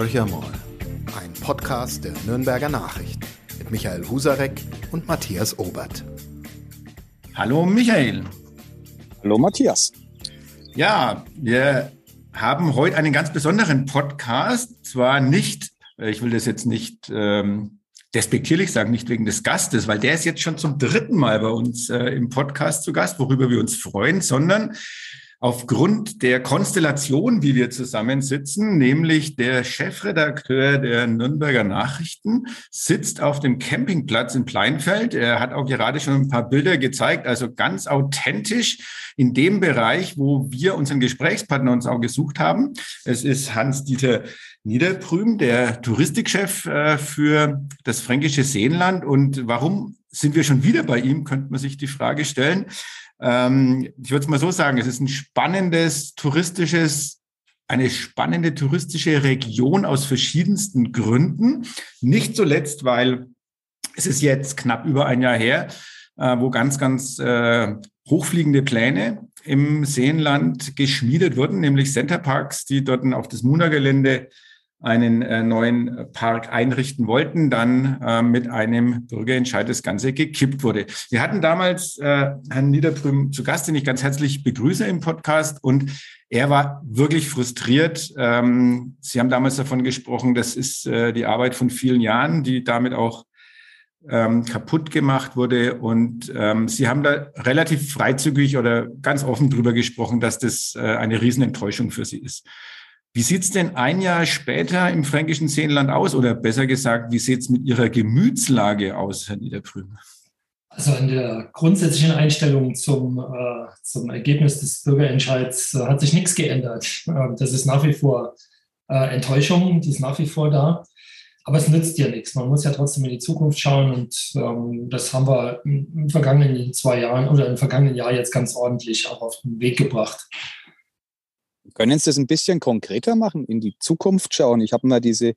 Horcher mal, ein Podcast der Nürnberger Nachrichten mit Michael Husarek und Matthias Obert. Hallo Michael. Hallo Matthias. Ja, wir haben heute einen ganz besonderen Podcast. Zwar nicht, äh, ich will das jetzt nicht ähm, despektierlich sagen, nicht wegen des Gastes, weil der ist jetzt schon zum dritten Mal bei uns äh, im Podcast zu Gast, worüber wir uns freuen, sondern aufgrund der Konstellation, wie wir zusammensitzen, nämlich der Chefredakteur der Nürnberger Nachrichten sitzt auf dem Campingplatz in Pleinfeld. Er hat auch gerade schon ein paar Bilder gezeigt, also ganz authentisch in dem Bereich, wo wir unseren Gesprächspartner uns auch gesucht haben. Es ist Hans-Dieter Niederprüm, der Touristikchef äh, für das fränkische Seenland. Und warum sind wir schon wieder bei ihm, könnte man sich die Frage stellen. Ähm, ich würde es mal so sagen, es ist ein spannendes touristisches, eine spannende touristische Region aus verschiedensten Gründen. Nicht zuletzt, weil es ist jetzt knapp über ein Jahr her, äh, wo ganz, ganz äh, hochfliegende Pläne im Seenland geschmiedet wurden, nämlich Centerparks, die dort auf das Muna-Gelände einen äh, neuen Park einrichten wollten, dann äh, mit einem Bürgerentscheid das Ganze gekippt wurde. Wir hatten damals äh, Herrn Niederbrüm zu Gast, den ich ganz herzlich begrüße im Podcast und er war wirklich frustriert. Ähm, Sie haben damals davon gesprochen, das ist äh, die Arbeit von vielen Jahren, die damit auch ähm, kaputt gemacht wurde. Und ähm, Sie haben da relativ freizügig oder ganz offen drüber gesprochen, dass das äh, eine Riesenenttäuschung für Sie ist. Wie sieht's denn ein Jahr später im fränkischen Seenland aus? Oder besser gesagt, wie sieht's mit Ihrer Gemütslage aus, Herr Niederprüm? Also in der grundsätzlichen Einstellung zum, äh, zum Ergebnis des Bürgerentscheids äh, hat sich nichts geändert. Äh, das ist nach wie vor äh, Enttäuschung, die ist nach wie vor da. Aber es nützt ja nichts. Man muss ja trotzdem in die Zukunft schauen und ähm, das haben wir in den vergangenen zwei Jahren oder im vergangenen Jahr jetzt ganz ordentlich auch auf den Weg gebracht. Können Sie das ein bisschen konkreter machen, in die Zukunft schauen? Ich habe mir diese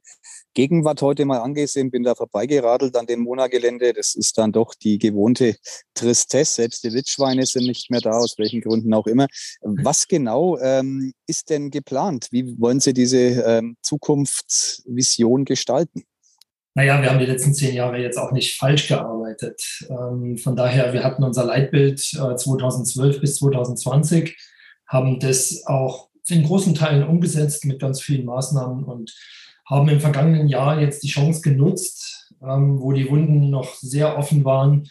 Gegenwart heute mal angesehen, bin da vorbeigeradelt an dem Mona-Gelände. Das ist dann doch die gewohnte Tristesse. Selbst die Wildschweine sind nicht mehr da, aus welchen Gründen auch immer. Was genau ähm, ist denn geplant? Wie wollen Sie diese ähm, Zukunftsvision gestalten? Naja, wir haben die letzten zehn Jahre jetzt auch nicht falsch gearbeitet. Ähm, von daher, wir hatten unser Leitbild äh, 2012 bis 2020, haben das auch in großen Teilen umgesetzt mit ganz vielen Maßnahmen und haben im vergangenen Jahr jetzt die Chance genutzt, ähm, wo die Wunden noch sehr offen waren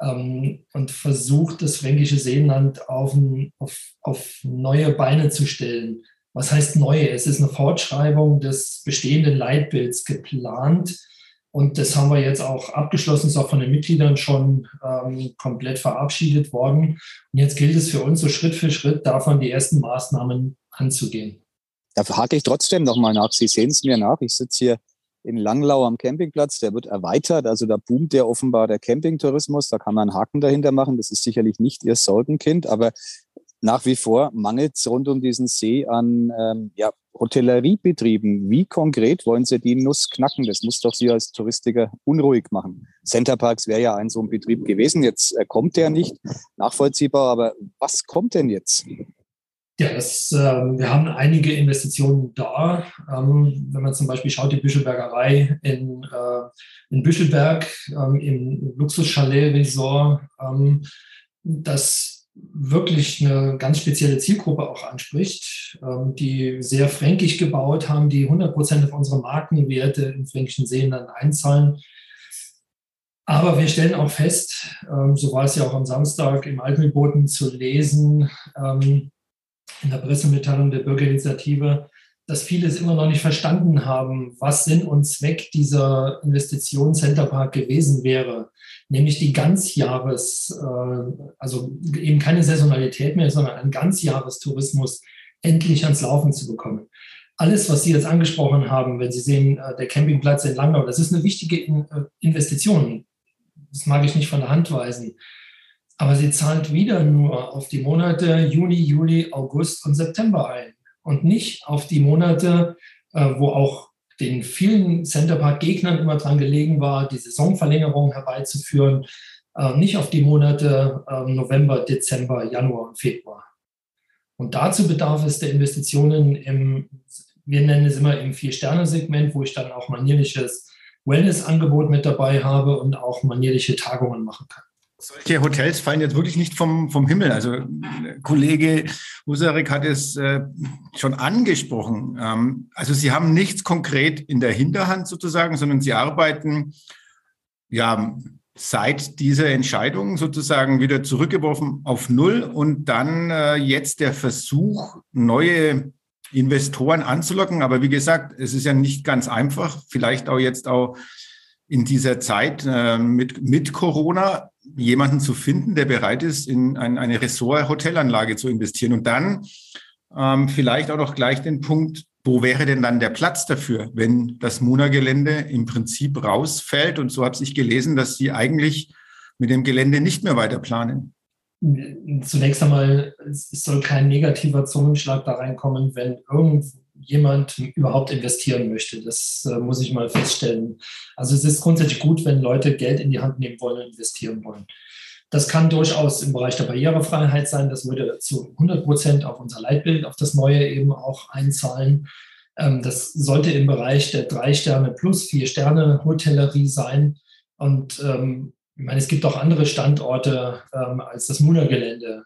ähm, und versucht, das fränkische Seenland auf, auf, auf neue Beine zu stellen. Was heißt neue? Es ist eine Fortschreibung des bestehenden Leitbilds geplant. Und das haben wir jetzt auch abgeschlossen, ist auch von den Mitgliedern schon ähm, komplett verabschiedet worden. Und jetzt gilt es für uns so Schritt für Schritt davon die ersten Maßnahmen anzugehen. Da hake ich trotzdem nochmal nach. Sie sehen es mir nach. Ich sitze hier in Langlau am Campingplatz. Der wird erweitert. Also da boomt ja offenbar der Campingtourismus. Da kann man einen Haken dahinter machen. Das ist sicherlich nicht Ihr Sorgenkind, aber nach wie vor mangelt es rund um diesen See an ähm, ja, Hotelleriebetrieben. Wie konkret wollen Sie die Nuss knacken? Das muss doch Sie als Touristiker unruhig machen. Centerparks wäre ja ein so ein Betrieb gewesen. Jetzt äh, kommt der nicht. Nachvollziehbar, aber was kommt denn jetzt? Ja, das, äh, wir haben einige Investitionen da. Ähm, wenn man zum Beispiel schaut, die Büschelbergerei in, äh, in Büschelberg ähm, im Luxus-Chalet-Resort, ähm, das wirklich eine ganz spezielle Zielgruppe auch anspricht, ähm, die sehr fränkisch gebaut haben, die 100 Prozent auf unsere Markenwerte im fränkischen Seenland einzahlen. Aber wir stellen auch fest, ähm, so war es ja auch am Samstag im Alpenboten zu lesen, ähm, in der Pressemitteilung der Bürgerinitiative, dass viele es immer noch nicht verstanden haben, was Sinn und Zweck dieser Investition Centerpark gewesen wäre. Nämlich die Ganzjahres, äh, also eben keine Saisonalität mehr, sondern einen Ganzjahrestourismus endlich ans Laufen zu bekommen. Alles, was Sie jetzt angesprochen haben, wenn Sie sehen, äh, der Campingplatz in Langnau, das ist eine wichtige äh, Investition. Das mag ich nicht von der Hand weisen. Aber sie zahlt wieder nur auf die Monate Juni, Juli, August und September ein und nicht auf die Monate, äh, wo auch den vielen Centerpark-Gegnern immer dran gelegen war, die Saisonverlängerung herbeizuführen, äh, nicht auf die Monate ähm, November, Dezember, Januar und Februar. Und dazu bedarf es der Investitionen im wir nennen es immer im Vier-Sterne-Segment, wo ich dann auch manierliches Wellness-Angebot mit dabei habe und auch manierliche Tagungen machen kann. Solche Hotels fallen jetzt wirklich nicht vom, vom Himmel. Also Kollege Husarek hat es äh, schon angesprochen. Ähm, also Sie haben nichts konkret in der Hinterhand sozusagen, sondern Sie arbeiten ja seit dieser Entscheidung sozusagen wieder zurückgeworfen auf Null und dann äh, jetzt der Versuch, neue Investoren anzulocken. Aber wie gesagt, es ist ja nicht ganz einfach, vielleicht auch jetzt auch in dieser Zeit äh, mit, mit Corona jemanden zu finden, der bereit ist, in ein, eine Ressort-Hotelanlage zu investieren. Und dann ähm, vielleicht auch noch gleich den Punkt, wo wäre denn dann der Platz dafür, wenn das Muna-Gelände im Prinzip rausfällt? Und so habe ich gelesen, dass Sie eigentlich mit dem Gelände nicht mehr weiter planen. Zunächst einmal, es soll kein negativer Zungenschlag da reinkommen, wenn irgendjemand überhaupt investieren möchte. Das äh, muss ich mal feststellen. Also es ist grundsätzlich gut, wenn Leute Geld in die Hand nehmen wollen und investieren wollen. Das kann durchaus im Bereich der Barrierefreiheit sein. Das würde zu 100 Prozent auf unser Leitbild, auf das neue eben auch einzahlen. Ähm, das sollte im Bereich der drei Sterne plus vier Sterne Hotellerie sein. Und ähm, ich meine, es gibt auch andere Standorte ähm, als das Muna-Gelände.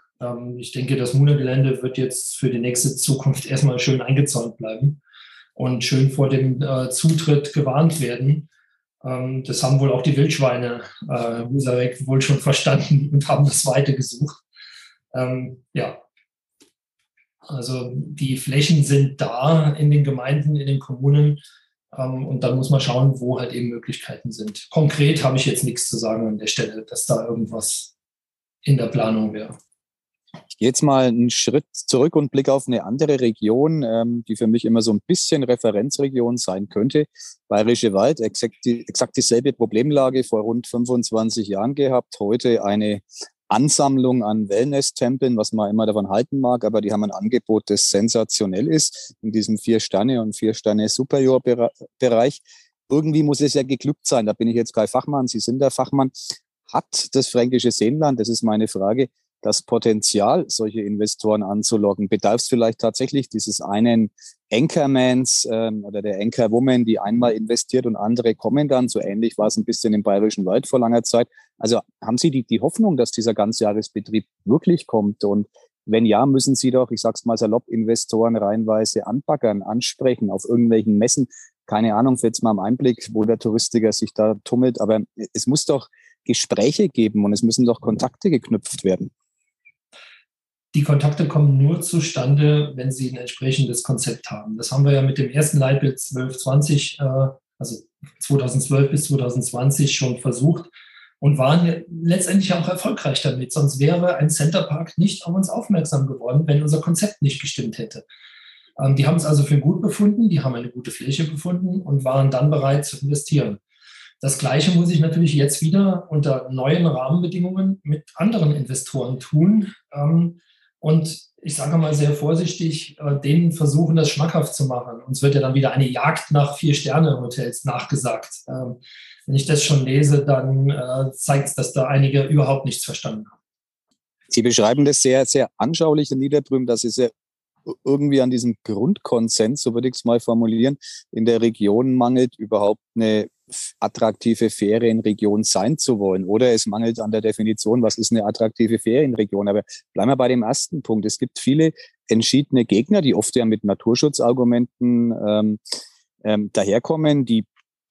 Ich denke, das Muna-Gelände wird jetzt für die nächste Zukunft erstmal schön eingezäunt bleiben und schön vor dem äh, Zutritt gewarnt werden. Ähm, das haben wohl auch die Wildschweine äh, wohl schon verstanden und haben das Weite gesucht. Ähm, ja, also die Flächen sind da in den Gemeinden, in den Kommunen. Ähm, und dann muss man schauen, wo halt eben Möglichkeiten sind. Konkret habe ich jetzt nichts zu sagen an der Stelle, dass da irgendwas in der Planung wäre. Ich gehe jetzt mal einen Schritt zurück und blicke auf eine andere Region, ähm, die für mich immer so ein bisschen Referenzregion sein könnte. Bayerische Wald, exakt, die, exakt dieselbe Problemlage vor rund 25 Jahren gehabt. Heute eine Ansammlung an Wellness-Tempeln, was man immer davon halten mag, aber die haben ein Angebot, das sensationell ist in diesem Vier-Sterne- und Vier-Sterne-Superior-Bereich. Irgendwie muss es ja geglückt sein. Da bin ich jetzt kein Fachmann. Sie sind der Fachmann. Hat das fränkische Seenland, das ist meine Frage, das Potenzial, solche Investoren anzulocken? Bedarf es vielleicht tatsächlich dieses einen Anchormans ähm, oder der Anchorwoman, die einmal investiert und andere kommen dann? So ähnlich war es ein bisschen im Bayerischen Wald vor langer Zeit. Also haben Sie die, die Hoffnung, dass dieser Ganzjahresbetrieb wirklich kommt? Und wenn ja, müssen Sie doch, ich sag's mal salopp, Investoren reinweise anpackern, ansprechen auf irgendwelchen Messen. Keine Ahnung, jetzt mal im Einblick, wo der Touristiker sich da tummelt. Aber es muss doch Gespräche geben und es müssen doch Kontakte geknüpft werden. Die Kontakte kommen nur zustande, wenn Sie ein entsprechendes Konzept haben. Das haben wir ja mit dem ersten Leitbild 1220, äh, also 2012 bis 2020 schon versucht und waren letztendlich auch erfolgreich damit. Sonst wäre ein Centerpark nicht auf uns aufmerksam geworden, wenn unser Konzept nicht gestimmt hätte. Ähm, die haben es also für gut befunden, die haben eine gute Fläche gefunden und waren dann bereit zu investieren. Das Gleiche muss ich natürlich jetzt wieder unter neuen Rahmenbedingungen mit anderen Investoren tun. Ähm, und ich sage mal sehr vorsichtig, äh, denen versuchen, das schmackhaft zu machen. Uns wird ja dann wieder eine Jagd nach Vier-Sterne-Hotels nachgesagt. Ähm, wenn ich das schon lese, dann äh, zeigt es, dass da einige überhaupt nichts verstanden haben. Sie beschreiben das sehr, sehr anschaulich in Niederbrüm, dass es ja irgendwie an diesem Grundkonsens, so würde ich es mal formulieren, in der Region mangelt, überhaupt eine attraktive Ferienregion sein zu wollen. Oder es mangelt an der Definition, was ist eine attraktive Ferienregion. Aber bleiben wir bei dem ersten Punkt. Es gibt viele entschiedene Gegner, die oft ja mit Naturschutzargumenten ähm, ähm, daherkommen, die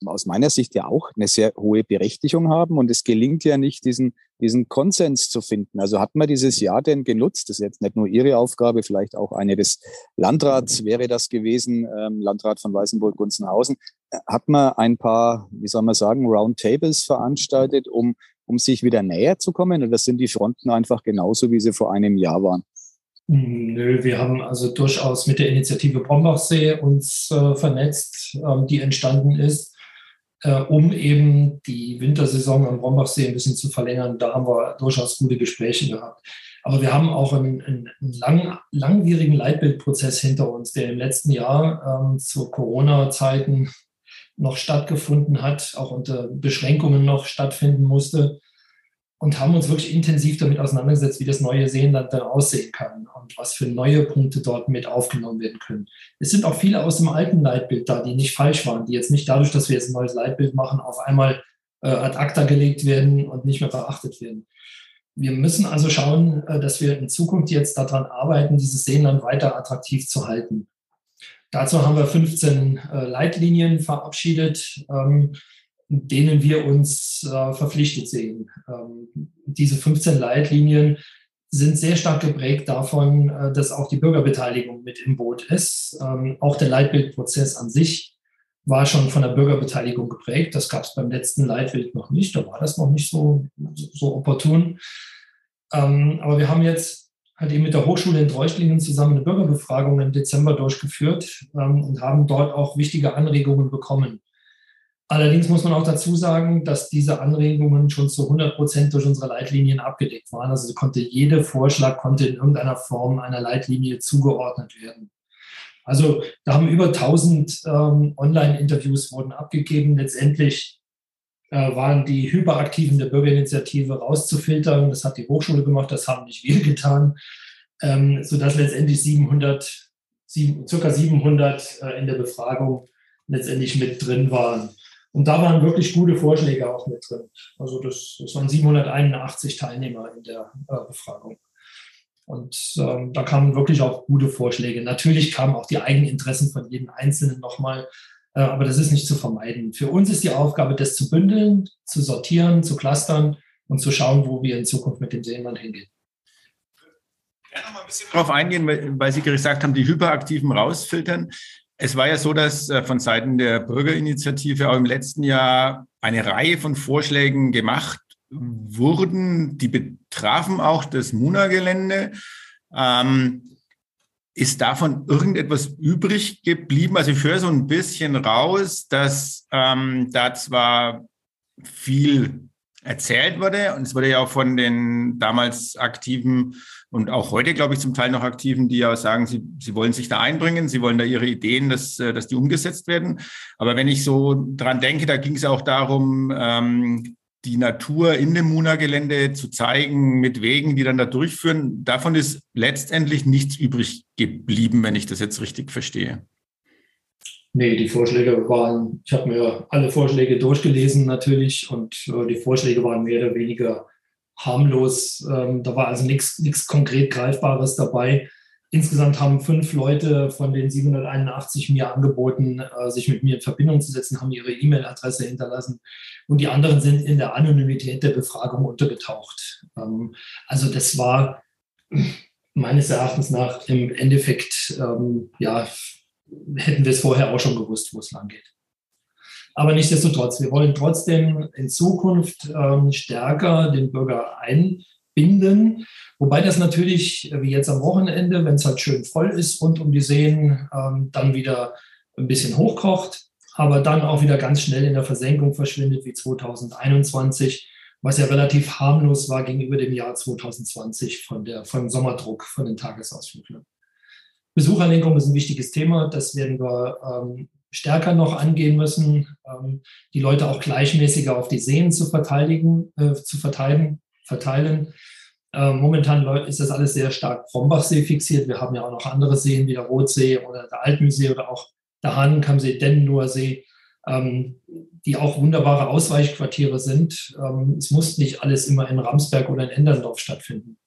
aus meiner Sicht ja auch eine sehr hohe Berechtigung haben. Und es gelingt ja nicht, diesen, diesen Konsens zu finden. Also hat man dieses Jahr denn genutzt? Das ist jetzt nicht nur Ihre Aufgabe, vielleicht auch eine des Landrats wäre das gewesen, ähm, Landrat von Weißenburg-Gunzenhausen. Hat man ein paar, wie soll man sagen, Roundtables veranstaltet, um, um sich wieder näher zu kommen? Oder sind die Fronten einfach genauso, wie sie vor einem Jahr waren? Nö, wir haben also durchaus mit der Initiative Brombachsee uns äh, vernetzt, ähm, die entstanden ist äh, um eben die Wintersaison am Brombachsee ein bisschen zu verlängern. Da haben wir durchaus gute Gespräche gehabt. Aber wir haben auch einen, einen lang, langwierigen Leitbildprozess hinter uns, der im letzten Jahr ähm, zu Corona-Zeiten noch stattgefunden hat, auch unter Beschränkungen noch stattfinden musste. Und haben uns wirklich intensiv damit auseinandergesetzt, wie das neue Seenland dann aussehen kann und was für neue Punkte dort mit aufgenommen werden können. Es sind auch viele aus dem alten Leitbild da, die nicht falsch waren, die jetzt nicht dadurch, dass wir jetzt ein neues Leitbild machen, auf einmal äh, ad acta gelegt werden und nicht mehr beachtet werden. Wir müssen also schauen, äh, dass wir in Zukunft jetzt daran arbeiten, dieses Seenland weiter attraktiv zu halten. Dazu haben wir 15 äh, Leitlinien verabschiedet. Ähm, denen wir uns äh, verpflichtet sehen. Ähm, diese 15 Leitlinien sind sehr stark geprägt davon, äh, dass auch die Bürgerbeteiligung mit im Boot ist. Ähm, auch der Leitbildprozess an sich war schon von der Bürgerbeteiligung geprägt. Das gab es beim letzten Leitbild noch nicht. Da war das noch nicht so, so opportun. Ähm, aber wir haben jetzt halt eben mit der Hochschule in Treuchtlingen zusammen eine Bürgerbefragung im Dezember durchgeführt ähm, und haben dort auch wichtige Anregungen bekommen. Allerdings muss man auch dazu sagen, dass diese Anregungen schon zu 100 Prozent durch unsere Leitlinien abgedeckt waren. Also konnte jeder Vorschlag konnte in irgendeiner Form einer Leitlinie zugeordnet werden. Also da haben über 1000 ähm, Online-Interviews wurden abgegeben. Letztendlich äh, waren die Hyperaktiven der Bürgerinitiative rauszufiltern. Das hat die Hochschule gemacht, das haben nicht wir getan, ähm, sodass letztendlich 700, sieben, circa 700 äh, in der Befragung letztendlich mit drin waren. Und da waren wirklich gute Vorschläge auch mit drin. Also das, das waren 781 Teilnehmer in der äh, Befragung. Und ähm, da kamen wirklich auch gute Vorschläge. Natürlich kamen auch die Eigeninteressen von jedem Einzelnen nochmal, äh, aber das ist nicht zu vermeiden. Für uns ist die Aufgabe, das zu bündeln, zu sortieren, zu clustern und zu schauen, wo wir in Zukunft mit dem Seenland hingehen. Ich noch mal ein bisschen darauf eingehen, weil Sie gesagt haben, die Hyperaktiven rausfiltern. Es war ja so, dass äh, von Seiten der Bürgerinitiative auch im letzten Jahr eine Reihe von Vorschlägen gemacht wurden, die betrafen auch das Muna-Gelände. Ähm, ist davon irgendetwas übrig geblieben? Also ich höre so ein bisschen raus, dass ähm, da zwar viel erzählt wurde und es wurde ja auch von den damals aktiven und auch heute, glaube ich, zum Teil noch Aktiven, die ja sagen, sie, sie wollen sich da einbringen, sie wollen da ihre Ideen, dass, äh, dass die umgesetzt werden. Aber wenn ich so dran denke, da ging es auch darum, ähm, die Natur in dem Muna-Gelände zu zeigen mit Wegen, die dann da durchführen. Davon ist letztendlich nichts übrig geblieben, wenn ich das jetzt richtig verstehe. Nee, die Vorschläge waren, ich habe mir alle Vorschläge durchgelesen natürlich und äh, die Vorschläge waren mehr oder weniger harmlos. Ähm, da war also nichts konkret Greifbares dabei. Insgesamt haben fünf Leute von den 781 mir angeboten, äh, sich mit mir in Verbindung zu setzen, haben ihre E-Mail-Adresse hinterlassen und die anderen sind in der Anonymität der Befragung untergetaucht. Ähm, also das war meines Erachtens nach im Endeffekt, ähm, ja, hätten wir es vorher auch schon gewusst, wo es lang geht. Aber nichtsdestotrotz, wir wollen trotzdem in Zukunft ähm, stärker den Bürger einbinden. Wobei das natürlich, wie jetzt am Wochenende, wenn es halt schön voll ist rund um die Seen, ähm, dann wieder ein bisschen hochkocht, aber dann auch wieder ganz schnell in der Versenkung verschwindet wie 2021, was ja relativ harmlos war gegenüber dem Jahr 2020 von der, vom Sommerdruck von den Tagesausflüglern. Besucherlenkung ist ein wichtiges Thema. Das werden wir ähm, stärker noch angehen müssen, ähm, die Leute auch gleichmäßiger auf die Seen zu verteidigen, äh, zu verteilen. verteilen. Äh, momentan ist das alles sehr stark Brombachsee fixiert. Wir haben ja auch noch andere Seen wie der Rotsee oder der Altmühlsee oder auch der Hahnenkammsee, Dennenloher See, ähm, die auch wunderbare Ausweichquartiere sind. Ähm, es muss nicht alles immer in Ramsberg oder in Enderndorf stattfinden.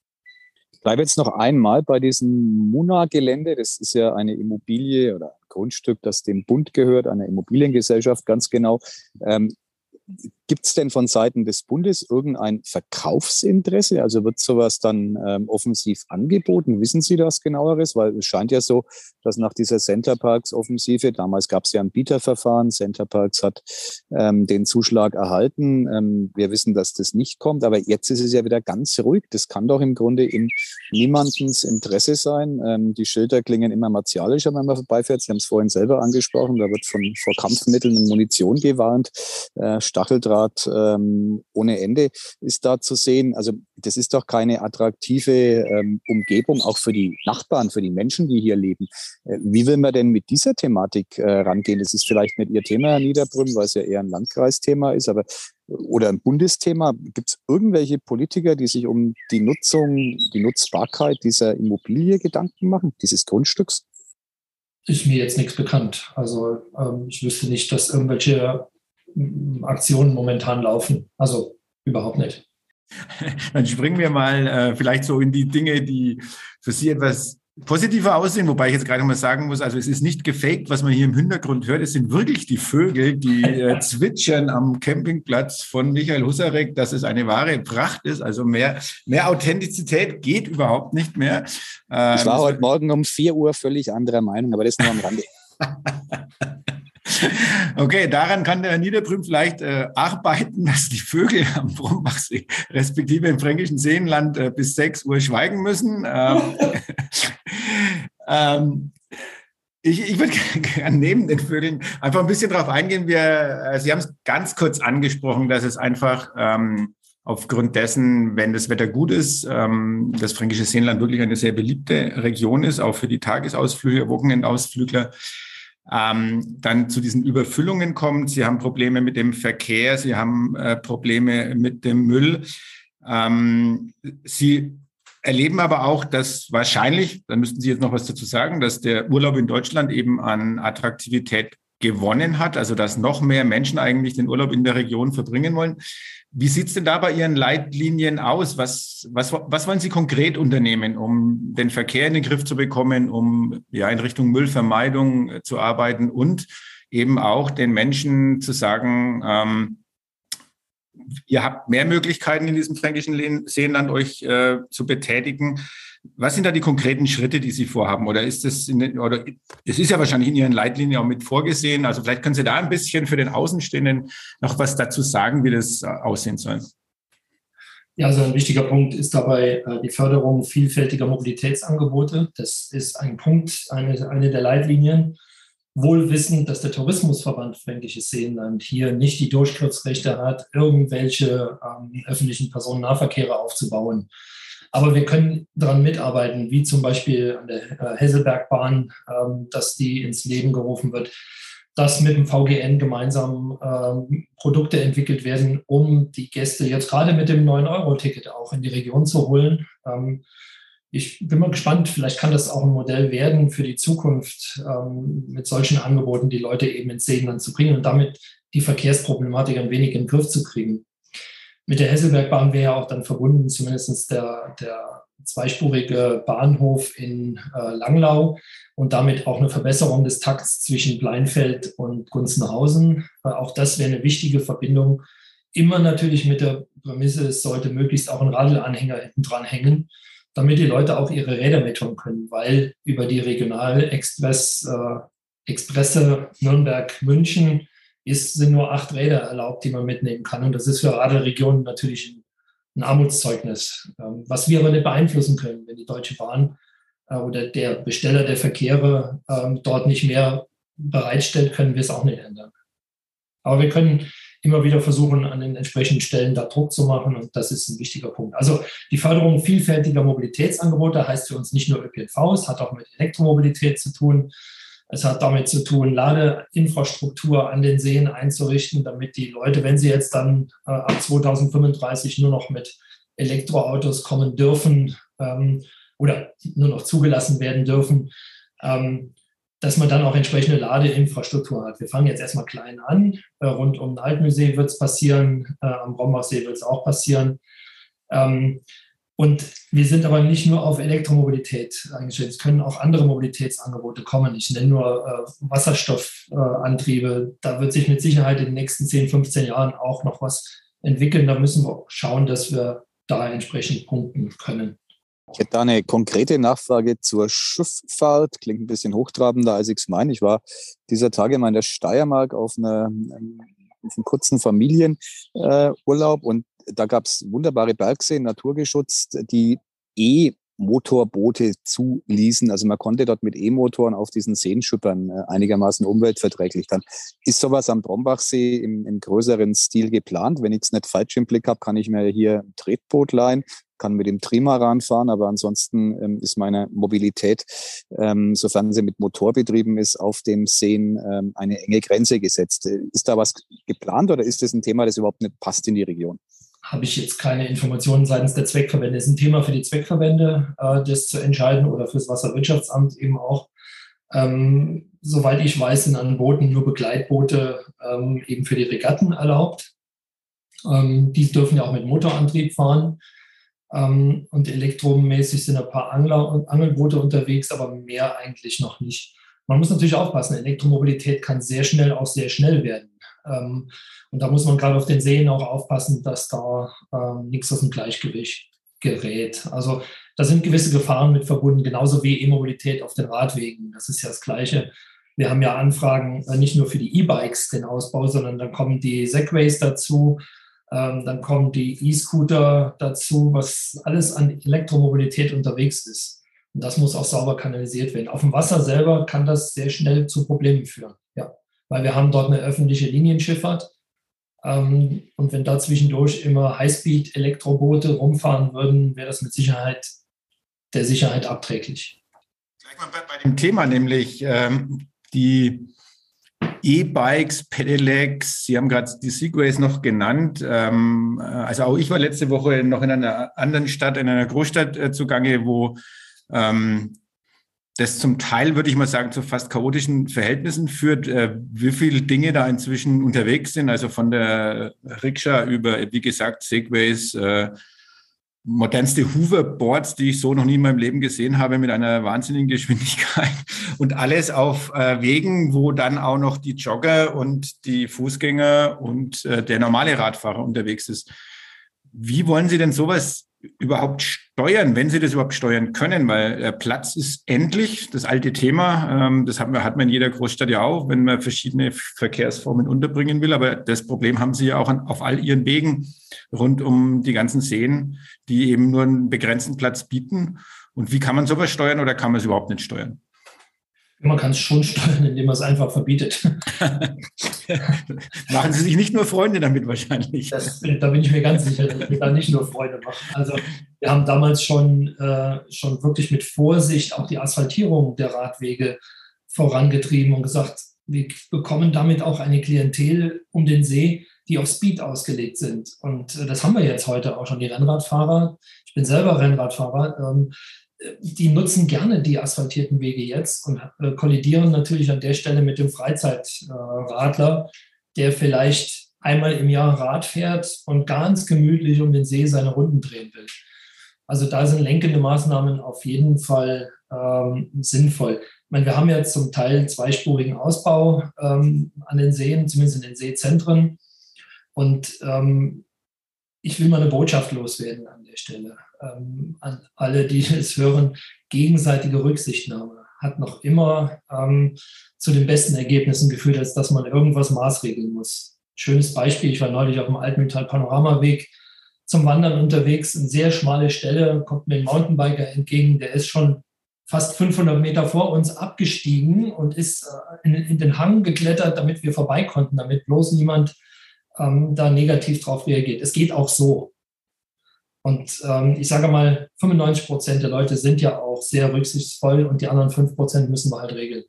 Ich bleibe jetzt noch einmal bei diesem Muna-Gelände. Das ist ja eine Immobilie oder ein Grundstück, das dem Bund gehört, einer Immobiliengesellschaft ganz genau. Ähm, Gibt es denn von Seiten des Bundes irgendein Verkaufsinteresse? Also wird sowas dann ähm, offensiv angeboten? Wissen Sie das genaueres? Weil es scheint ja so, dass nach dieser Centerparks-Offensive, damals gab es ja ein Bieterverfahren, Centerparks hat ähm, den Zuschlag erhalten. Ähm, wir wissen, dass das nicht kommt, aber jetzt ist es ja wieder ganz ruhig. Das kann doch im Grunde in niemandens Interesse sein. Ähm, die Schilder klingen immer martialischer, wenn man vorbeifährt. Sie haben es vorhin selber angesprochen, da wird von vor Kampfmitteln und Munition gewarnt. Äh, Stacheldraht Grad ähm, ohne Ende ist da zu sehen. Also das ist doch keine attraktive ähm, Umgebung, auch für die Nachbarn, für die Menschen, die hier leben. Äh, wie will man denn mit dieser Thematik äh, rangehen? Das ist vielleicht nicht Ihr Thema, Herr Niederbrünn, weil es ja eher ein Landkreisthema ist, aber oder ein Bundesthema. Gibt es irgendwelche Politiker, die sich um die Nutzung, die Nutzbarkeit dieser Immobilie Gedanken machen, dieses Grundstücks? Ist mir jetzt nichts bekannt. Also ähm, ich wüsste nicht, dass irgendwelche Aktionen momentan laufen. Also überhaupt nicht. Dann springen wir mal äh, vielleicht so in die Dinge, die für Sie etwas positiver aussehen, wobei ich jetzt gerade mal sagen muss, also es ist nicht gefaked, was man hier im Hintergrund hört. Es sind wirklich die Vögel, die äh, zwitschern am Campingplatz von Michael Husarek, dass es eine wahre Pracht ist. Also mehr, mehr Authentizität geht überhaupt nicht mehr. Ähm, ich war heute Morgen um 4 Uhr völlig anderer Meinung, aber das ist nur am Rande. Okay, daran kann der Herr Niederbrüm vielleicht äh, arbeiten, dass die Vögel am Brombachsee, respektive im fränkischen Seenland, äh, bis 6 Uhr schweigen müssen. Ähm, ähm, ich, ich würde gerne neben den Vögeln einfach ein bisschen darauf eingehen. Wir, äh, Sie haben es ganz kurz angesprochen, dass es einfach ähm, aufgrund dessen, wenn das Wetter gut ist, ähm, das fränkische Seenland wirklich eine sehr beliebte Region ist, auch für die Tagesausflüge, Wochenendausflügler ähm, dann zu diesen Überfüllungen kommt. Sie haben Probleme mit dem Verkehr, sie haben äh, Probleme mit dem Müll. Ähm, sie erleben aber auch, dass wahrscheinlich, da müssten Sie jetzt noch was dazu sagen, dass der Urlaub in Deutschland eben an Attraktivität gewonnen hat, also dass noch mehr Menschen eigentlich den Urlaub in der Region verbringen wollen. Wie sieht's denn da bei Ihren Leitlinien aus? Was, was, was wollen Sie konkret unternehmen, um den Verkehr in den Griff zu bekommen, um ja in Richtung Müllvermeidung äh, zu arbeiten und eben auch den Menschen zu sagen, ähm, ihr habt mehr Möglichkeiten in diesem fränkischen Seenland euch äh, zu betätigen. Was sind da die konkreten Schritte, die Sie vorhaben? Oder ist es, in, oder es ist ja wahrscheinlich in Ihren Leitlinien auch mit vorgesehen. Also vielleicht können Sie da ein bisschen für den Außenstehenden noch was dazu sagen, wie das aussehen soll. Ja, also ein wichtiger Punkt ist dabei äh, die Förderung vielfältiger Mobilitätsangebote. Das ist ein Punkt, eine, eine der Leitlinien. Wohl wissend, dass der Tourismusverband Fränkisches Seenland hier nicht die Durchgriffsrechte hat, irgendwelche ähm, öffentlichen Personennahverkehre aufzubauen. Aber wir können daran mitarbeiten, wie zum Beispiel an der äh, Hesselbergbahn, ähm, dass die ins Leben gerufen wird, dass mit dem VGN gemeinsam ähm, Produkte entwickelt werden, um die Gäste jetzt gerade mit dem 9-Euro-Ticket auch in die Region zu holen. Ähm, ich bin mal gespannt, vielleicht kann das auch ein Modell werden für die Zukunft, mit solchen Angeboten die Leute eben ins Seenland zu bringen und damit die Verkehrsproblematik ein wenig in den Griff zu kriegen. Mit der Hesselbergbahn wäre ja auch dann verbunden zumindest der, der zweispurige Bahnhof in äh, Langlau und damit auch eine Verbesserung des Takts zwischen Bleinfeld und Gunzenhausen. Äh, auch das wäre eine wichtige Verbindung. Immer natürlich mit der Prämisse, es sollte möglichst auch ein Radlanhänger hinten dran hängen, damit die Leute auch ihre Räder mitholen können, weil über die Regionalexpress äh, Expresse Nürnberg-München ist, sind nur acht Räder erlaubt, die man mitnehmen kann. Und das ist für Radarregionen natürlich ein, ein Armutszeugnis, ähm, was wir aber nicht beeinflussen können, wenn die Deutsche Bahn äh, oder der Besteller der Verkehre ähm, dort nicht mehr bereitstellt, können wir es auch nicht ändern. Aber wir können immer wieder versuchen, an den entsprechenden Stellen da Druck zu machen und das ist ein wichtiger Punkt. Also die Förderung vielfältiger Mobilitätsangebote heißt für uns nicht nur ÖPNV, es hat auch mit Elektromobilität zu tun. Es hat damit zu tun, Ladeinfrastruktur an den Seen einzurichten, damit die Leute, wenn sie jetzt dann äh, ab 2035 nur noch mit Elektroautos kommen dürfen ähm, oder nur noch zugelassen werden dürfen, ähm, dass man dann auch entsprechende Ladeinfrastruktur hat. Wir fangen jetzt erstmal klein an. Äh, rund um den Altmusee wird es passieren, äh, am Brombachsee wird es auch passieren. Ähm, und wir sind aber nicht nur auf Elektromobilität eingestellt. Es können auch andere Mobilitätsangebote kommen. Ich nenne nur äh, Wasserstoffantriebe. Äh, da wird sich mit Sicherheit in den nächsten 10, 15 Jahren auch noch was entwickeln. Da müssen wir schauen, dass wir da entsprechend punkten können. Ich hätte da eine konkrete Nachfrage zur Schifffahrt. Klingt ein bisschen hochtrabender, als ich es meine. Ich war dieser Tage mal in der Steiermark auf, eine, auf einem kurzen Familienurlaub und da gab es wunderbare Bergseen, naturgeschützt, die eh Motorboote zu leasen. Also man konnte dort mit E-Motoren auf diesen Seen schippern, äh, einigermaßen umweltverträglich dann. Ist sowas am Brombachsee im, im größeren Stil geplant? Wenn ich es nicht falsch im Blick habe, kann ich mir hier ein Tretboot leihen, kann mit dem Trimaran fahren, aber ansonsten ähm, ist meine Mobilität, ähm, sofern sie mit Motor betrieben ist, auf dem Seen ähm, eine enge Grenze gesetzt. Ist da was geplant oder ist das ein Thema, das überhaupt nicht passt in die Region? Habe ich jetzt keine Informationen seitens der Zweckverbände. Es ist ein Thema für die Zweckverbände, äh, das zu entscheiden oder fürs Wasserwirtschaftsamt eben auch. Ähm, soweit ich weiß, sind an Booten nur Begleitboote ähm, eben für die Regatten erlaubt. Ähm, die dürfen ja auch mit Motorantrieb fahren. Ähm, und elektromäßig sind ein paar Angler und Angelboote unterwegs, aber mehr eigentlich noch nicht. Man muss natürlich aufpassen, Elektromobilität kann sehr schnell auch sehr schnell werden. Ähm, und da muss man gerade auf den Seen auch aufpassen, dass da ähm, nichts aus dem Gleichgewicht gerät. Also da sind gewisse Gefahren mit verbunden, genauso wie E-Mobilität auf den Radwegen. Das ist ja das Gleiche. Wir haben ja Anfragen äh, nicht nur für die E-Bikes, den Ausbau, sondern dann kommen die Segways dazu, ähm, dann kommen die E-Scooter dazu, was alles an Elektromobilität unterwegs ist. Und das muss auch sauber kanalisiert werden. Auf dem Wasser selber kann das sehr schnell zu Problemen führen. Ja weil wir haben dort eine öffentliche Linienschifffahrt. Ähm, und wenn da zwischendurch immer Highspeed-Elektroboote rumfahren würden, wäre das mit Sicherheit der Sicherheit abträglich. Gleich mal bei dem Thema, nämlich ähm, die E-Bikes, Pedelecs, Sie haben gerade die Segways noch genannt. Ähm, also auch ich war letzte Woche noch in einer anderen Stadt, in einer Großstadt äh, zugange, wo ähm, das zum Teil, würde ich mal sagen, zu fast chaotischen Verhältnissen führt, äh, wie viele Dinge da inzwischen unterwegs sind, also von der Rikscha über, wie gesagt, Segways, äh, modernste Hoverboards, die ich so noch nie in meinem Leben gesehen habe, mit einer wahnsinnigen Geschwindigkeit und alles auf äh, Wegen, wo dann auch noch die Jogger und die Fußgänger und äh, der normale Radfahrer unterwegs ist. Wie wollen Sie denn sowas überhaupt steuern, wenn sie das überhaupt steuern können, weil äh, Platz ist endlich, das alte Thema, ähm, das hat man, hat man in jeder Großstadt ja auch, wenn man verschiedene Verkehrsformen unterbringen will, aber das Problem haben sie ja auch an, auf all ihren Wegen rund um die ganzen Seen, die eben nur einen begrenzten Platz bieten. Und wie kann man sowas steuern oder kann man es überhaupt nicht steuern? Man kann es schon steuern, indem man es einfach verbietet. Machen Sie sich nicht nur Freunde damit wahrscheinlich. Das, da bin ich mir ganz sicher, dass wir da nicht nur Freunde machen. Also wir haben damals schon, äh, schon wirklich mit Vorsicht auch die Asphaltierung der Radwege vorangetrieben und gesagt, wir bekommen damit auch eine Klientel um den See, die auf Speed ausgelegt sind. Und äh, das haben wir jetzt heute auch schon, die Rennradfahrer. Ich bin selber Rennradfahrer. Ähm, die nutzen gerne die asphaltierten Wege jetzt und äh, kollidieren natürlich an der Stelle mit dem Freizeitradler, der vielleicht einmal im Jahr Rad fährt und ganz gemütlich um den See seine Runden drehen will. Also da sind lenkende Maßnahmen auf jeden Fall ähm, sinnvoll. Ich meine, wir haben ja zum Teil zweispurigen Ausbau ähm, an den Seen, zumindest in den Seezentren. Und ähm, ich will mal eine Botschaft loswerden an der Stelle ähm, an alle, die es hören, gegenseitige Rücksichtnahme hat noch immer ähm, zu den besten Ergebnissen geführt, als dass man irgendwas maßregeln muss. Schönes Beispiel, ich war neulich auf dem Altmühltal Panoramaweg zum Wandern unterwegs, eine sehr schmale Stelle, kommt mir ein Mountainbiker entgegen, der ist schon fast 500 Meter vor uns abgestiegen und ist äh, in, in, den Hang geklettert, damit wir vorbei konnten, damit bloß niemand ähm, da negativ drauf reagiert. Es geht auch so. Und ähm, ich sage mal, 95 Prozent der Leute sind ja auch sehr rücksichtsvoll und die anderen 5 Prozent müssen wir halt regeln.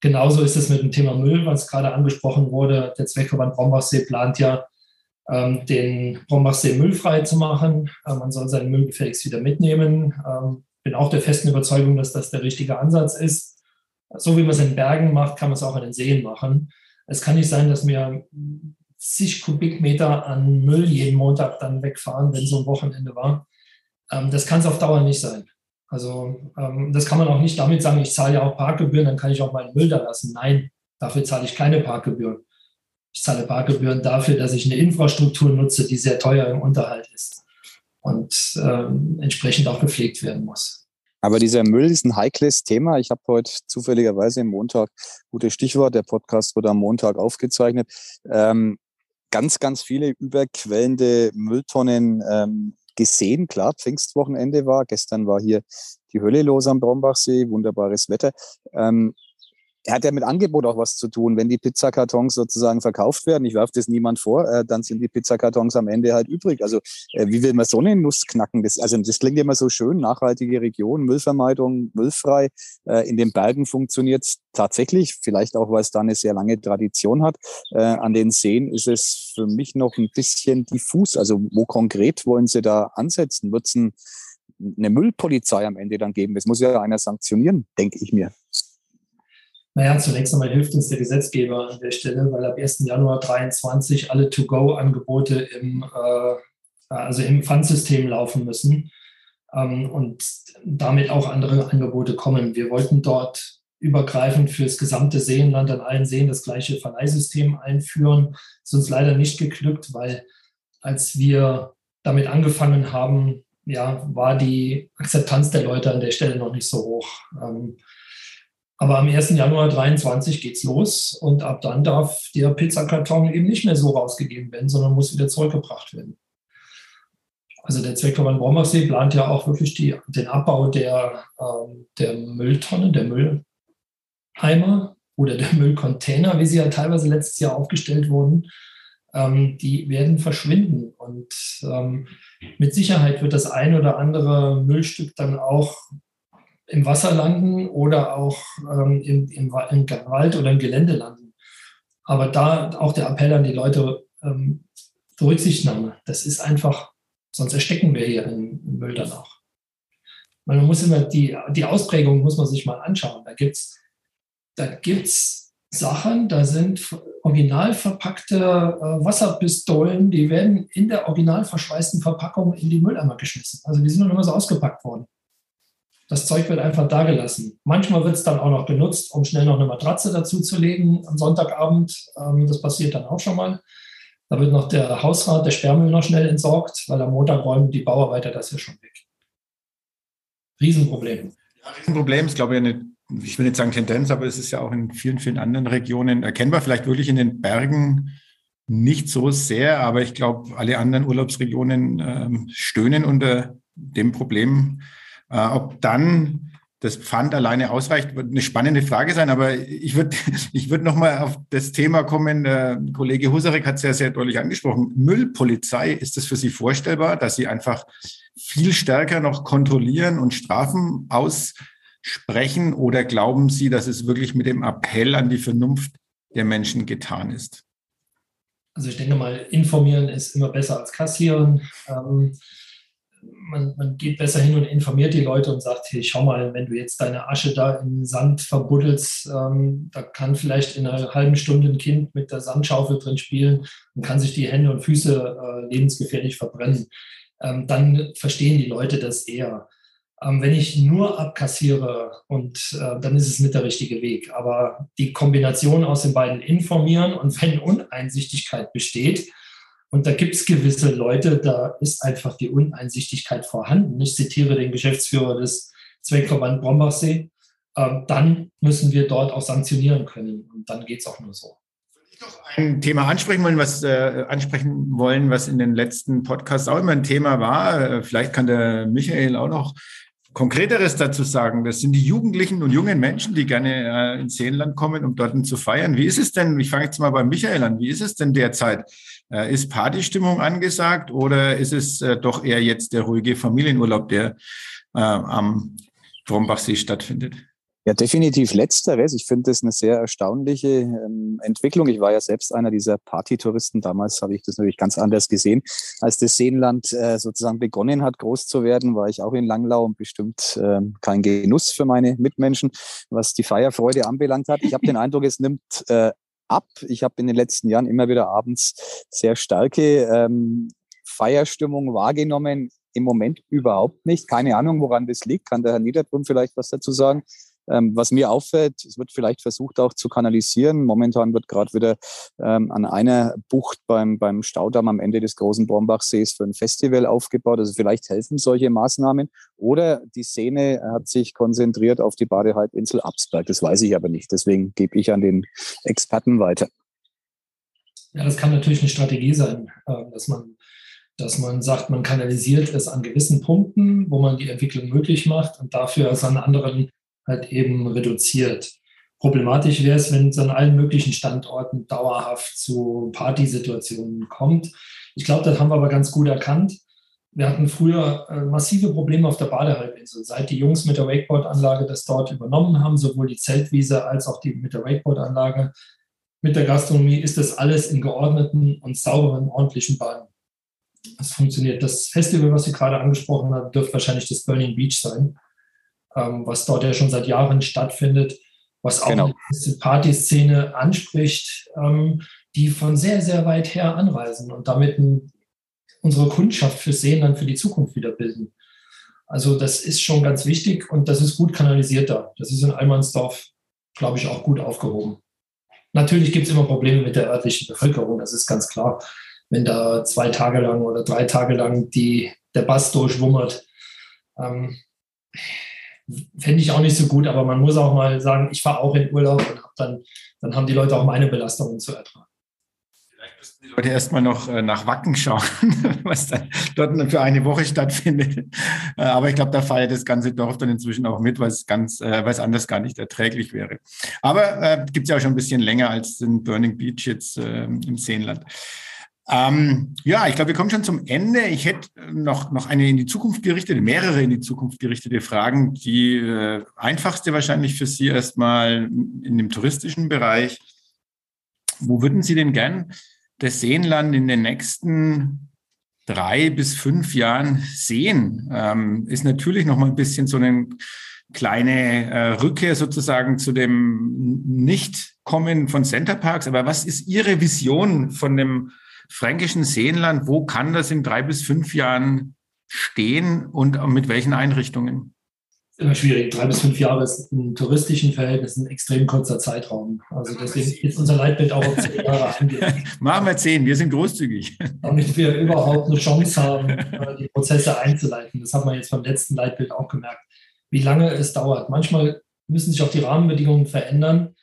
Genauso ist es mit dem Thema Müll, was gerade angesprochen wurde. Der Zweckverband Brombachsee plant ja, ähm, den Brombachsee müllfrei zu machen. Ähm, man soll seinen Müll gefälligst wieder mitnehmen. Ähm, bin auch der festen Überzeugung, dass das der richtige Ansatz ist. So wie man es in Bergen macht, kann man es auch in den Seen machen. Es kann nicht sein, dass wir zig Kubikmeter an Müll jeden Montag dann wegfahren, wenn so ein Wochenende war. Ähm, das kann es auf Dauer nicht sein. Also ähm, das kann man auch nicht damit sagen, ich zahle ja auch Parkgebühren, dann kann ich auch meinen Müll da lassen. Nein, dafür zahle ich keine Parkgebühren. Ich zahle Parkgebühren dafür, dass ich eine Infrastruktur nutze, die sehr teuer im Unterhalt ist und ähm, entsprechend auch gepflegt werden muss. Aber dieser Müll ist ein heikles Thema. Ich habe heute zufälligerweise am Montag, gutes Stichwort, der Podcast wurde am Montag aufgezeichnet, ähm, ganz, ganz viele überquellende Mülltonnen ähm, gesehen. Klar, Pfingstwochenende war. Gestern war hier die Hölle los am Brombachsee, wunderbares Wetter. Ähm, hat ja mit Angebot auch was zu tun. Wenn die Pizzakartons sozusagen verkauft werden, ich werfe das niemand vor, äh, dann sind die Pizzakartons am Ende halt übrig. Also äh, wie will man so eine Nuss knacken? Das, also das klingt immer so schön, nachhaltige Region, Müllvermeidung, müllfrei. Äh, in den Bergen funktioniert es tatsächlich, vielleicht auch, weil es da eine sehr lange Tradition hat. Äh, an den Seen ist es für mich noch ein bisschen diffus. Also wo konkret wollen Sie da ansetzen? Wird es ein, eine Müllpolizei am Ende dann geben? Das muss ja einer sanktionieren, denke ich mir. Naja, zunächst einmal hilft uns der Gesetzgeber an der Stelle, weil ab 1. Januar 2023 alle To-Go-Angebote im, äh, also im Pfandsystem laufen müssen ähm, und damit auch andere Angebote kommen. Wir wollten dort übergreifend für das gesamte Seenland an allen Seen das gleiche Verleihsystem einführen. Das ist uns leider nicht geglückt, weil als wir damit angefangen haben, ja, war die Akzeptanz der Leute an der Stelle noch nicht so hoch. Ähm, aber am 1. Januar 2023 geht es los und ab dann darf der Pizzakarton eben nicht mehr so rausgegeben werden, sondern muss wieder zurückgebracht werden. Also der Zweckverband Brombachsee plant ja auch wirklich die, den Abbau der, ähm, der Mülltonnen, der Mülleimer oder der Müllcontainer, wie sie ja teilweise letztes Jahr aufgestellt wurden. Ähm, die werden verschwinden. Und ähm, mit Sicherheit wird das ein oder andere Müllstück dann auch im Wasser landen oder auch ähm, im, im, im, Wald oder im Gelände landen. Aber da auch der Appell an die Leute, ähm, Rücksichtnahme. Das ist einfach, sonst erstecken wir hier im, im Müll dann auch. Man muss immer die, die Ausprägung muss man sich mal anschauen. Da gibt es da gibt's Sachen, da sind original verpackte äh, Wasserpistolen, die werden in der original verschweißten Verpackung in die Mülleimer geschmissen. Also die sind noch immer so ausgepackt worden. Das Zeug wird einfach da gelassen. Manchmal wird es dann auch noch genutzt, um schnell noch eine Matratze dazu zu legen am Sonntagabend. Ähm, das passiert dann auch schon mal. Da wird noch der Hausrat, der Sperrmüll noch schnell entsorgt, weil am Montag räumen die Bauarbeiter das ja schon weg. Riesenproblem. Ja, Riesenproblem ist, glaube ich, eine, ich will nicht sagen Tendenz, aber es ist ja auch in vielen, vielen anderen Regionen erkennbar. Vielleicht wirklich in den Bergen nicht so sehr, aber ich glaube, alle anderen Urlaubsregionen ähm, stöhnen unter dem Problem, äh, ob dann das Pfand alleine ausreicht, wird eine spannende Frage sein. Aber ich würde ich würd noch mal auf das Thema kommen. Der Kollege Husarek hat es sehr, sehr deutlich angesprochen. Müllpolizei, ist das für Sie vorstellbar, dass Sie einfach viel stärker noch kontrollieren und Strafen aussprechen? Oder glauben Sie, dass es wirklich mit dem Appell an die Vernunft der Menschen getan ist? Also ich denke mal, informieren ist immer besser als kassieren. Ähm man, man, geht besser hin und informiert die Leute und sagt, hey, schau mal, wenn du jetzt deine Asche da im Sand verbuddelst, ähm, da kann vielleicht in einer halben Stunde ein Kind mit der Sandschaufel drin spielen und kann sich die Hände und Füße äh, lebensgefährlich verbrennen. Ähm, dann verstehen die Leute das eher. Ähm, wenn ich nur abkassiere und äh, dann ist es nicht der richtige Weg. Aber die Kombination aus den beiden informieren und wenn Uneinsichtigkeit besteht, und da gibt es gewisse Leute, da ist einfach die Uneinsichtigkeit vorhanden. Ich zitiere den Geschäftsführer des Zweckverband Brombachsee. Ähm, dann müssen wir dort auch sanktionieren können. Und dann geht es auch nur so. Ein Thema ansprechen wollen, was äh, ansprechen wollen, was in den letzten Podcasts auch immer ein Thema war. Äh, vielleicht kann der Michael auch noch Konkreteres dazu sagen. Das sind die Jugendlichen und jungen Menschen, die gerne äh, ins Seenland kommen, um dort zu feiern. Wie ist es denn? Ich fange jetzt mal bei Michael an. Wie ist es denn derzeit? Äh, ist Partystimmung angesagt oder ist es äh, doch eher jetzt der ruhige Familienurlaub, der äh, am Brombachsee stattfindet? Ja, definitiv letzteres. Ich finde das eine sehr erstaunliche ähm, Entwicklung. Ich war ja selbst einer dieser Partytouristen. Damals habe ich das natürlich ganz anders gesehen. Als das Seenland äh, sozusagen begonnen hat, groß zu werden, war ich auch in Langlau und bestimmt äh, kein Genuss für meine Mitmenschen, was die Feierfreude anbelangt hat. Ich habe den Eindruck, es nimmt äh, ab. Ich habe in den letzten Jahren immer wieder abends sehr starke ähm, Feierstimmung wahrgenommen. Im Moment überhaupt nicht. Keine Ahnung, woran das liegt. Kann der Herr Niederbrunn vielleicht was dazu sagen? Ähm, was mir auffällt, es wird vielleicht versucht auch zu kanalisieren. Momentan wird gerade wieder ähm, an einer Bucht beim, beim Staudamm am Ende des großen Brombachsees für ein Festival aufgebaut. Also vielleicht helfen solche Maßnahmen. Oder die Szene hat sich konzentriert auf die Badehalbinsel Absberg. Das weiß ich aber nicht. Deswegen gebe ich an den Experten weiter. Ja, das kann natürlich eine Strategie sein, äh, dass man dass man sagt, man kanalisiert es an gewissen Punkten, wo man die Entwicklung möglich macht und dafür es an anderen halt eben reduziert. Problematisch wäre es, wenn es an allen möglichen Standorten dauerhaft zu Partysituationen kommt. Ich glaube, das haben wir aber ganz gut erkannt. Wir hatten früher äh, massive Probleme auf der Badehalbinsel. Seit die Jungs mit der Wakeboard-Anlage das dort übernommen haben, sowohl die Zeltwiese als auch die mit der Wakeboard-Anlage, mit der Gastronomie ist das alles in geordneten und sauberen, ordentlichen Bahnen. Das funktioniert. Das Festival, was Sie gerade angesprochen haben, dürfte wahrscheinlich das Burning Beach sein, ähm, was dort ja schon seit Jahren stattfindet, was auch genau. die Partyszene anspricht, ähm, die von sehr, sehr weit her anreisen und damit ein, unsere Kundschaft fürs Sehen dann für die Zukunft wieder bilden. Also das ist schon ganz wichtig und das ist gut kanalisiert da. Das ist in Almansdorf, glaube ich, auch gut aufgehoben. Natürlich gibt es immer Probleme mit der örtlichen Bevölkerung, das ist ganz klar. Wenn da zwei Tage lang oder drei Tage lang die, der Bass durchwummert, ähm, fände ich auch nicht so gut, aber man muss auch mal sagen, ich fahre auch in Urlaub und hab dann, dann haben die Leute auch meine Belastungen zu ertragen. Vielleicht müssten die Leute erstmal noch äh, nach Wacken schauen, was dann dort für eine Woche stattfindet. Äh, aber ich glaube, da feiert das ganze Dorf dann inzwischen auch mit, weil es ganz, äh, weil es anders gar nicht erträglich wäre. Aber äh, gibt es ja auch schon ein bisschen länger als in Burning Beach jetzt äh, im Seenland. Ähm, ja, ich glaube, wir kommen schon zum Ende. Ich hätte noch, noch eine in die Zukunft gerichtete, mehrere in die Zukunft gerichtete Fragen. Die äh, einfachste wahrscheinlich für Sie erstmal in dem touristischen Bereich. Wo würden Sie denn gern das Seenland in den nächsten drei bis fünf Jahren sehen? Ähm, ist natürlich noch mal ein bisschen so eine kleine äh, Rückkehr sozusagen zu dem Nicht-Kommen von Centerparks. Aber was ist Ihre Vision von dem fränkischen Seenland, wo kann das in drei bis fünf Jahren stehen und mit welchen Einrichtungen? Immer schwierig. Drei bis fünf Jahre ist in touristischen Verhältnissen ein extrem kurzer Zeitraum. Also deswegen ist unser Leitbild auch auf zehn Jahre angelegt. Machen wir zehn, wir sind großzügig. Damit wir überhaupt eine Chance haben, die Prozesse einzuleiten. Das hat man jetzt beim letzten Leitbild auch gemerkt, wie lange es dauert. Manchmal müssen sich auch die Rahmenbedingungen verändern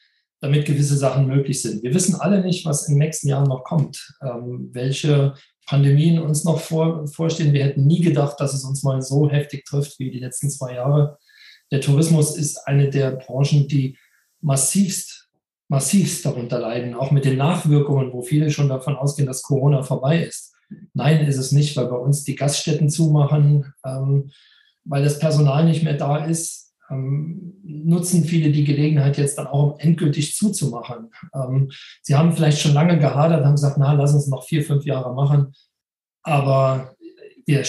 damit gewisse Sachen möglich sind. Wir wissen alle nicht, was in den nächsten Jahren noch kommt, ähm, welche Pandemien uns noch vor, vorstehen. Wir hätten nie gedacht, dass es uns mal so heftig trifft wie die letzten zwei Jahre. Der Tourismus ist eine der Branchen, die massivst, massivst darunter leiden, auch mit den Nachwirkungen, wo viele schon davon ausgehen, dass Corona vorbei ist. Nein, ist es nicht, weil bei uns die Gaststätten zumachen, ähm, weil das Personal nicht mehr da ist nutzen viele die Gelegenheit jetzt dann auch, um endgültig zuzumachen. Ähm, sie haben vielleicht schon lange gehadert, haben gesagt, na, lass uns noch vier, fünf Jahre machen. Aber der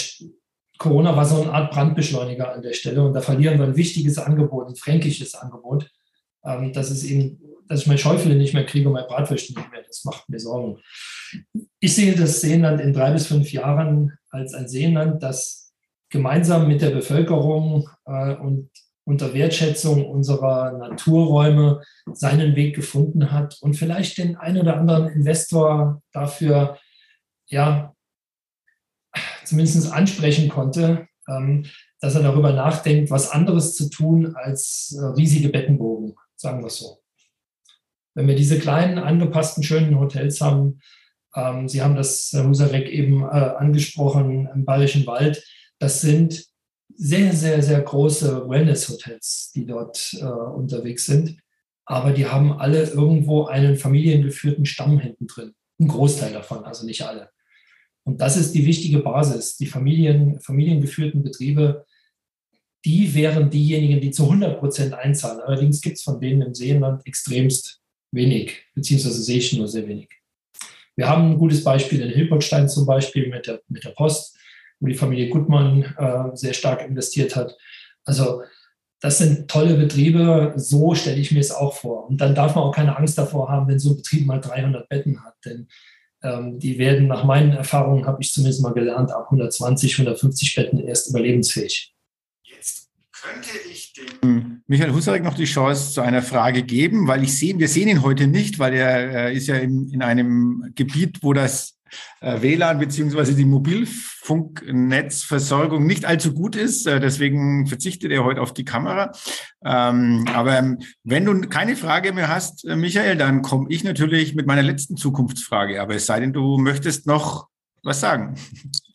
Corona war so eine Art Brandbeschleuniger an der Stelle und da verlieren wir ein wichtiges Angebot, ein fränkisches Angebot. Ähm, das ist eben, dass ich mein Schäufele nicht mehr kriege und mein Bratwürstchen nicht mehr. Das macht mir Sorgen. Ich sehe das Seenland in drei bis fünf Jahren als ein Seenland, das gemeinsam mit der Bevölkerung äh, und unter Wertschätzung unserer Naturräume seinen Weg gefunden hat und vielleicht den ein oder anderen Investor dafür ja zumindest ansprechen konnte, ähm, dass er darüber nachdenkt, was anderes zu tun als äh, riesige Bettenbogen, sagen wir es so. Wenn wir diese kleinen, angepassten, schönen Hotels haben, ähm, Sie haben das, Herr Husarek, eben äh, angesprochen, im Bayerischen Wald, das sind sehr, sehr, sehr große Wellness-Hotels, die dort äh, unterwegs sind. Aber die haben alle irgendwo einen familiengeführten Stamm hinten drin. Ein Großteil davon, also nicht alle. Und das ist die wichtige Basis. Die Familien, familiengeführten Betriebe, die wären diejenigen, die zu 100 Prozent einzahlen. Allerdings gibt es von denen im Seenland extremst wenig, beziehungsweise sehe ich nur sehr wenig. Wir haben ein gutes Beispiel in Hilbertstein zum Beispiel mit der, mit der Post wo die Familie Gutmann äh, sehr stark investiert hat. Also das sind tolle Betriebe, so stelle ich mir es auch vor. Und dann darf man auch keine Angst davor haben, wenn so ein Betrieb mal 300 Betten hat, denn ähm, die werden nach meinen Erfahrungen, habe ich zumindest mal gelernt, ab 120, 150 Betten erst überlebensfähig. Jetzt könnte ich dem Michael Husarek noch die Chance zu einer Frage geben, weil ich sehe, wir sehen ihn heute nicht, weil er äh, ist ja in, in einem Gebiet, wo das WLAN beziehungsweise die Mobilfunknetzversorgung nicht allzu gut ist. Äh, deswegen verzichtet er heute auf die Kamera. Ähm, aber ähm, wenn du keine Frage mehr hast, äh, Michael, dann komme ich natürlich mit meiner letzten Zukunftsfrage. Aber es sei denn, du möchtest noch was sagen.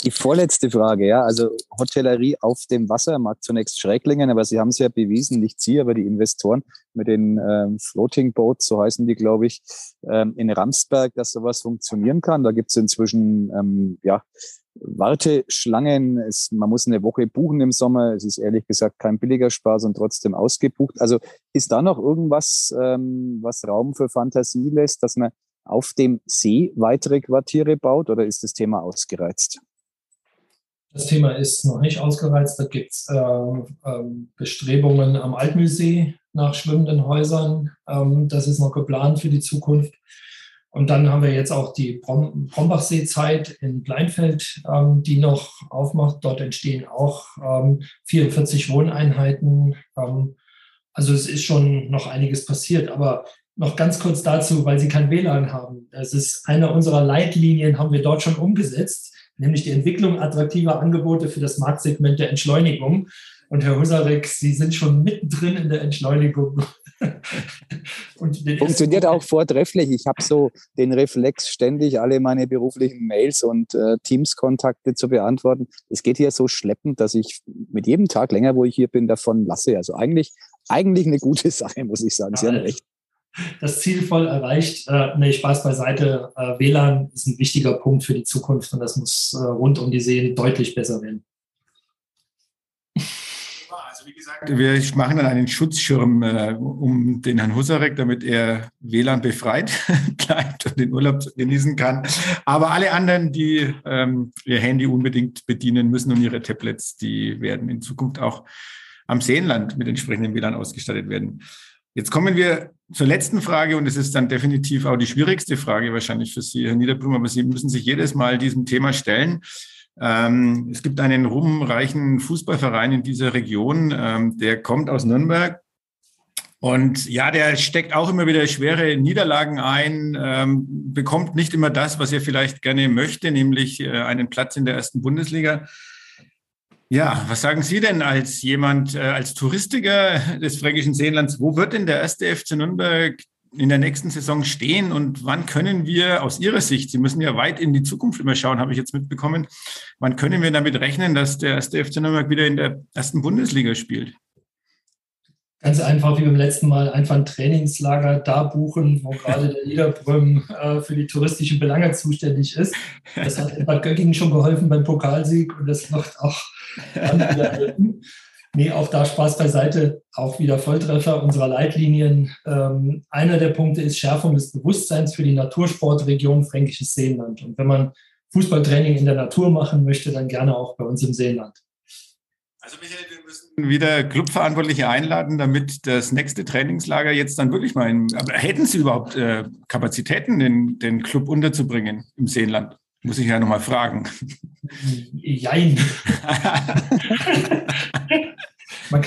Die vorletzte Frage, ja, also Hotellerie auf dem Wasser mag zunächst schräg klingen, aber Sie haben es ja bewiesen, nicht Sie, aber die Investoren mit den ähm, Floating Boats, so heißen die, glaube ich, ähm, in Ramsberg, dass sowas funktionieren kann. Da gibt es inzwischen ähm, ja, Warteschlangen. Es, man muss eine Woche buchen im Sommer. Es ist ehrlich gesagt kein billiger Spaß und trotzdem ausgebucht. Also ist da noch irgendwas, ähm, was Raum für Fantasie lässt, dass man auf dem See weitere Quartiere baut oder ist das Thema ausgereizt? Das Thema ist noch nicht ausgereizt. Da gibt es ähm, ähm, Bestrebungen am Altmühlsee nach schwimmenden Häusern. Ähm, das ist noch geplant für die Zukunft. Und dann haben wir jetzt auch die Brom Brombachsee-Zeit in Bleinfeld, ähm, die noch aufmacht. Dort entstehen auch 44 ähm, Wohneinheiten. Ähm, also es ist schon noch einiges passiert. Aber noch ganz kurz dazu, weil Sie kein WLAN haben. Das ist eine unserer Leitlinien, haben wir dort schon umgesetzt nämlich die Entwicklung attraktiver Angebote für das Marktsegment der Entschleunigung. Und Herr Husarek, Sie sind schon mittendrin in der Entschleunigung. Funktioniert auch vortrefflich. Ich habe so den Reflex, ständig alle meine beruflichen Mails und äh, Teams-Kontakte zu beantworten. Es geht hier so schleppend, dass ich mit jedem Tag länger, wo ich hier bin, davon lasse. Also eigentlich, eigentlich eine gute Sache, muss ich sagen. Sie haben recht das Ziel voll erreicht. Äh, nee, Spaß beiseite. Äh, WLAN ist ein wichtiger Punkt für die Zukunft und das muss äh, rund um die Seen deutlich besser werden. Also wie gesagt, wir machen dann einen Schutzschirm äh, um den Herrn Husarek, damit er WLAN befreit bleibt und den Urlaub genießen kann. Aber alle anderen, die ähm, ihr Handy unbedingt bedienen müssen und ihre Tablets, die werden in Zukunft auch am Seenland mit entsprechendem WLAN ausgestattet werden. Jetzt kommen wir zur letzten Frage und es ist dann definitiv auch die schwierigste Frage wahrscheinlich für Sie, Herr Niederblum, aber Sie müssen sich jedes Mal diesem Thema stellen. Ähm, es gibt einen ruhmreichen Fußballverein in dieser Region, ähm, der kommt aus Nürnberg. Und ja, der steckt auch immer wieder schwere Niederlagen ein, ähm, bekommt nicht immer das, was er vielleicht gerne möchte, nämlich äh, einen Platz in der ersten Bundesliga. Ja, was sagen Sie denn als jemand, äh, als Touristiker des Fränkischen Seenlands, wo wird denn der erste FC Nürnberg in der nächsten Saison stehen und wann können wir aus Ihrer Sicht, Sie müssen ja weit in die Zukunft immer schauen, habe ich jetzt mitbekommen, wann können wir damit rechnen, dass der erste FC Nürnberg wieder in der ersten Bundesliga spielt? Ganz einfach wie beim letzten Mal einfach ein Trainingslager da buchen, wo gerade der Niederbrüm äh, für die touristischen Belange zuständig ist. Das hat Bad Göttingen schon geholfen beim Pokalsieg und das macht auch Nee, auch da Spaß beiseite, auch wieder Volltreffer unserer Leitlinien. Ähm, einer der Punkte ist Schärfung des Bewusstseins für die Natursportregion Fränkisches Seenland. Und wenn man Fußballtraining in der Natur machen möchte, dann gerne auch bei uns im Seenland. Also Michael, wir müssen wieder Clubverantwortliche einladen, damit das nächste Trainingslager jetzt dann wirklich mal in, aber hätten Sie überhaupt äh, Kapazitäten, den, den Club unterzubringen im Seenland? Muss ich ja nochmal fragen. Jein.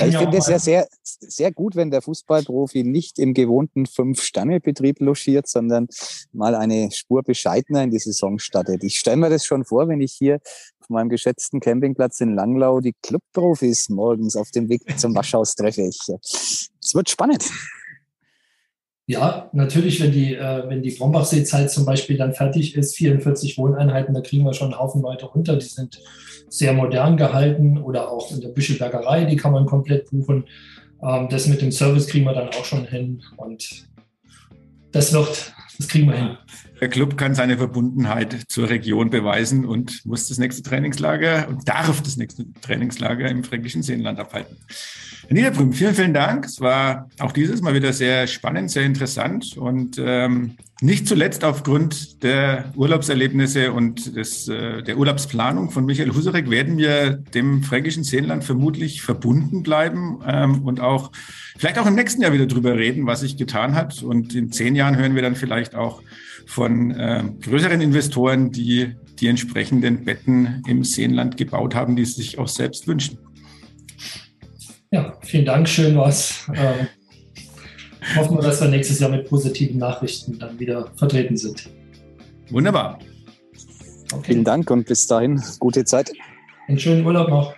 ich finde es ja sehr, sehr gut, wenn der Fußballprofi nicht im gewohnten Fünf-Sterne-Betrieb logiert, sondern mal eine Spur bescheidener in die Saison startet. Ich stelle mir das schon vor, wenn ich hier meinem geschätzten Campingplatz in Langlau die Clubprofis morgens auf dem Weg zum Waschhaus treffe. Es wird spannend. Ja, natürlich, wenn die, äh, die Brombachsee-Zeit zum Beispiel dann fertig ist, 44 Wohneinheiten, da kriegen wir schon einen Haufen Leute runter. Die sind sehr modern gehalten oder auch in der Büschelbergerei, die kann man komplett buchen. Ähm, das mit dem Service kriegen wir dann auch schon hin und das wird, das kriegen wir hin. Der Club kann seine Verbundenheit zur Region beweisen und muss das nächste Trainingslager und darf das nächste Trainingslager im fränkischen Seenland abhalten. Herr Niederbrüm, vielen, vielen Dank. Es war auch dieses Mal wieder sehr spannend, sehr interessant und ähm, nicht zuletzt aufgrund der Urlaubserlebnisse und des, äh, der Urlaubsplanung von Michael Husarek werden wir dem fränkischen Seenland vermutlich verbunden bleiben ähm, und auch vielleicht auch im nächsten Jahr wieder drüber reden, was sich getan hat. Und in zehn Jahren hören wir dann vielleicht auch von äh, größeren Investoren, die die entsprechenden Betten im Seenland gebaut haben, die sie sich auch selbst wünschen. Ja, vielen Dank, schön was. Ähm, hoffen wir, dass wir nächstes Jahr mit positiven Nachrichten dann wieder vertreten sind. Wunderbar. Okay. Vielen Dank und bis dahin gute Zeit. Einen schönen Urlaub noch.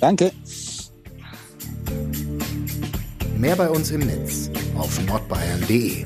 Danke. Mehr bei uns im Netz auf nordbayern.de.